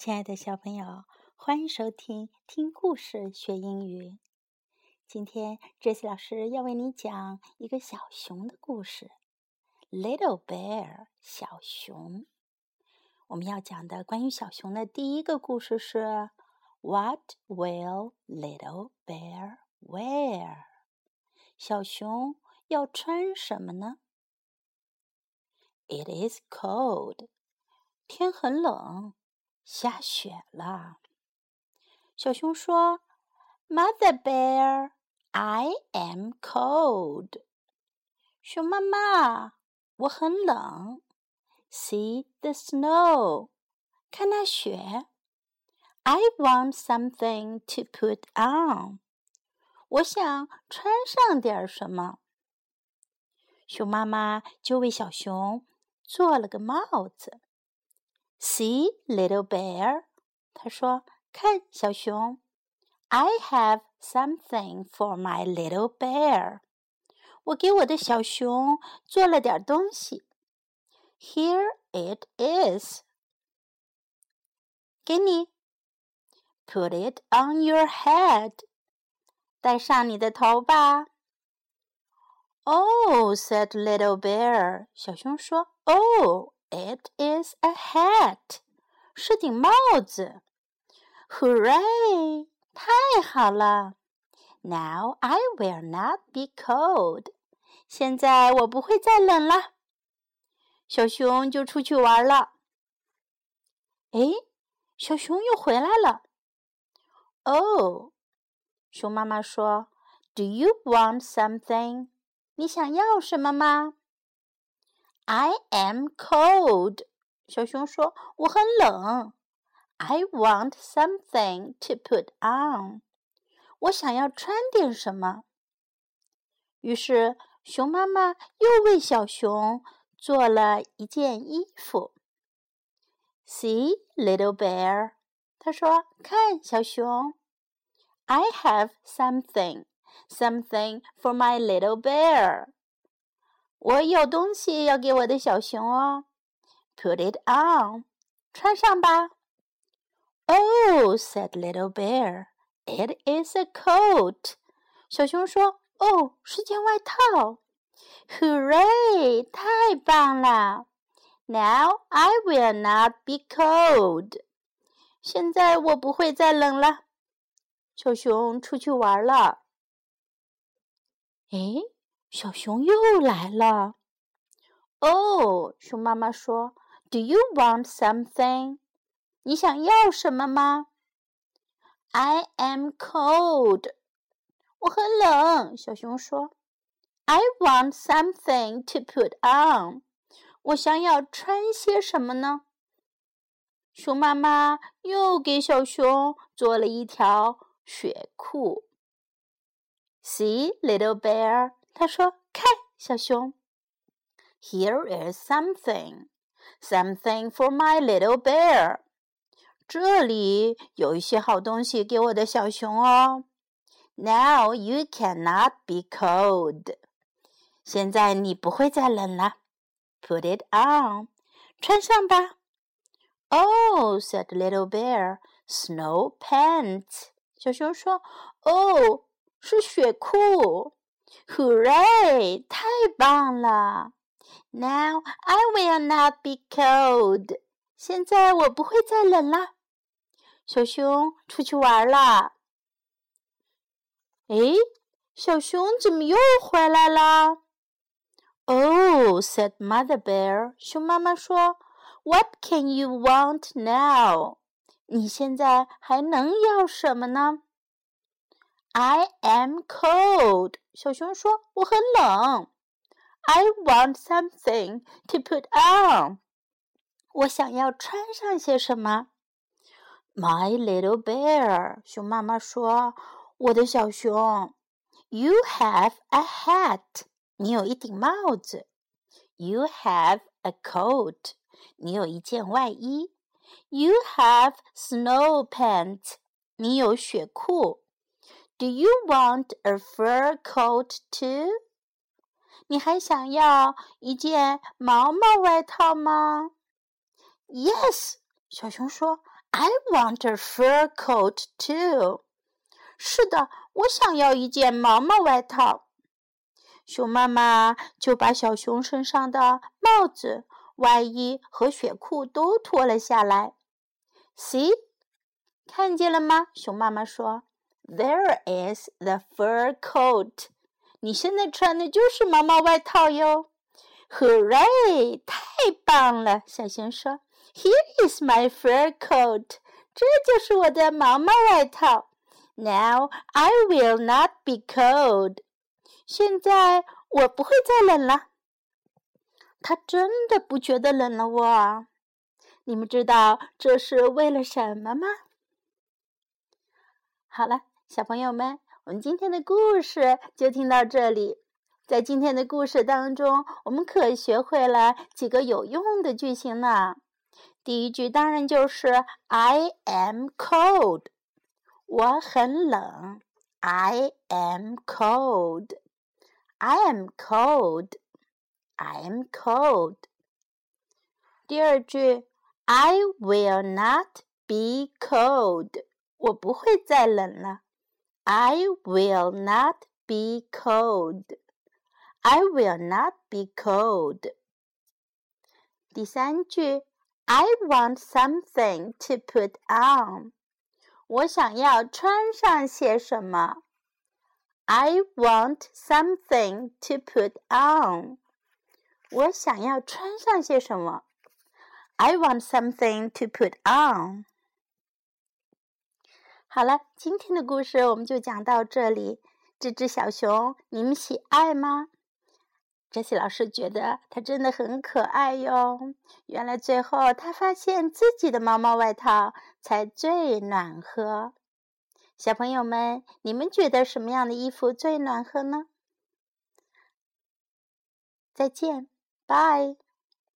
亲爱的小朋友，欢迎收听听故事学英语。今天 jess 老师要为你讲一个小熊的故事，《Little Bear》小熊。我们要讲的关于小熊的第一个故事是：What will Little Bear wear？小熊要穿什么呢？It is cold，天很冷。下雪了。小熊说：“Mother Bear, I am cold。”熊妈妈，我很冷。See the snow，看那雪。I want something to put on，我想穿上点什么。熊妈妈就为小熊做了个帽子。See, little bear，他说：“看，小熊，I have something for my little bear。我给我的小熊做了点东西。Here it is，给你。Put it on your head，戴上你的头吧。Oh, said little bear，小熊说：“Oh。” ” It is a hat，是顶帽子。Hooray！太好了。Now I will not be cold。现在我不会再冷了。小熊就出去玩了。哎，小熊又回来了。Oh，熊妈妈说：“Do you want something？你想要什么吗？” I am cold，小熊说：“我很冷。” I want something to put on，我想要穿点什么。于是，熊妈妈又为小熊做了一件衣服。See, little bear，他说：“看，小熊，I have something, something for my little bear。” 我有东西要给我的小熊哦，Put it on，穿上吧。Oh, said little bear, it is a coat。小熊说：“哦，是件外套。”Hooray！太棒了。Now I will not be cold。现在我不会再冷了。小熊出去玩了。诶，小熊又来了。哦，熊妈妈说：“Do you want something？你想要什么吗？”I am cold。我很冷。小熊说：“I want something to put on。我想要穿些什么呢？”熊妈妈又给小熊做了一条雪裤。See, little bear. 他说：“看，小熊，Here is something, something for my little bear。这里有一些好东西给我的小熊哦。Now you cannot be cold。现在你不会再冷了。Put it on，穿上吧。Oh, said little bear, snow pants。小熊说：“哦，是雪裤。” Hooray！太棒了！Now I will not be cold。现在我不会再冷了。小熊出去玩了。哎，小熊怎么又回来了？Oh, said Mother Bear。熊妈妈说：“What can you want now？” 你现在还能要什么呢？I am cold。小熊说：“我很冷。” I want something to put on。我想要穿上些什么？My little bear。熊妈妈说：“我的小熊，You have a hat。你有一顶帽子。You have a coat。你有一件外衣。You have snow pants。你有雪裤。” Do you want a fur coat too？你还想要一件毛毛外套吗？Yes，小熊说 I want a fur coat too. 是的，我想要一件毛毛外套。熊妈妈就把小熊身上的帽子、外衣和雪裤都脱了下来。See，看见了吗？熊妈妈说：“There is the fur coat。你现在穿的就是毛毛外套哟。”Hooray！太棒了！小熊说：“Here is my fur coat。这就是我的毛毛外套。” Now I will not be cold. 现在我不会再冷了。他真的不觉得冷了哇！你们知道这是为了什么吗？好了，小朋友们，我们今天的故事就听到这里。在今天的故事当中，我们可学会了几个有用的句型呢。第一句当然就是 "I am cold"。我很冷，I am cold. I am cold. I am cold. 第二句，I will not be cold. 我不会再冷了 ，I will not be cold. I will not be cold. 第三句，I want something to put on. 我想要穿上些什么？I want something to put on。我想要穿上些什么？I want something to put on。 好了，今天的故事我们就讲到这里。这只小熊，你们喜爱吗？哲西老师觉得它真的很可爱哟。原来最后他发现自己的毛毛外套才最暖和。小朋友们，你们觉得什么样的衣服最暖和呢？再见，拜。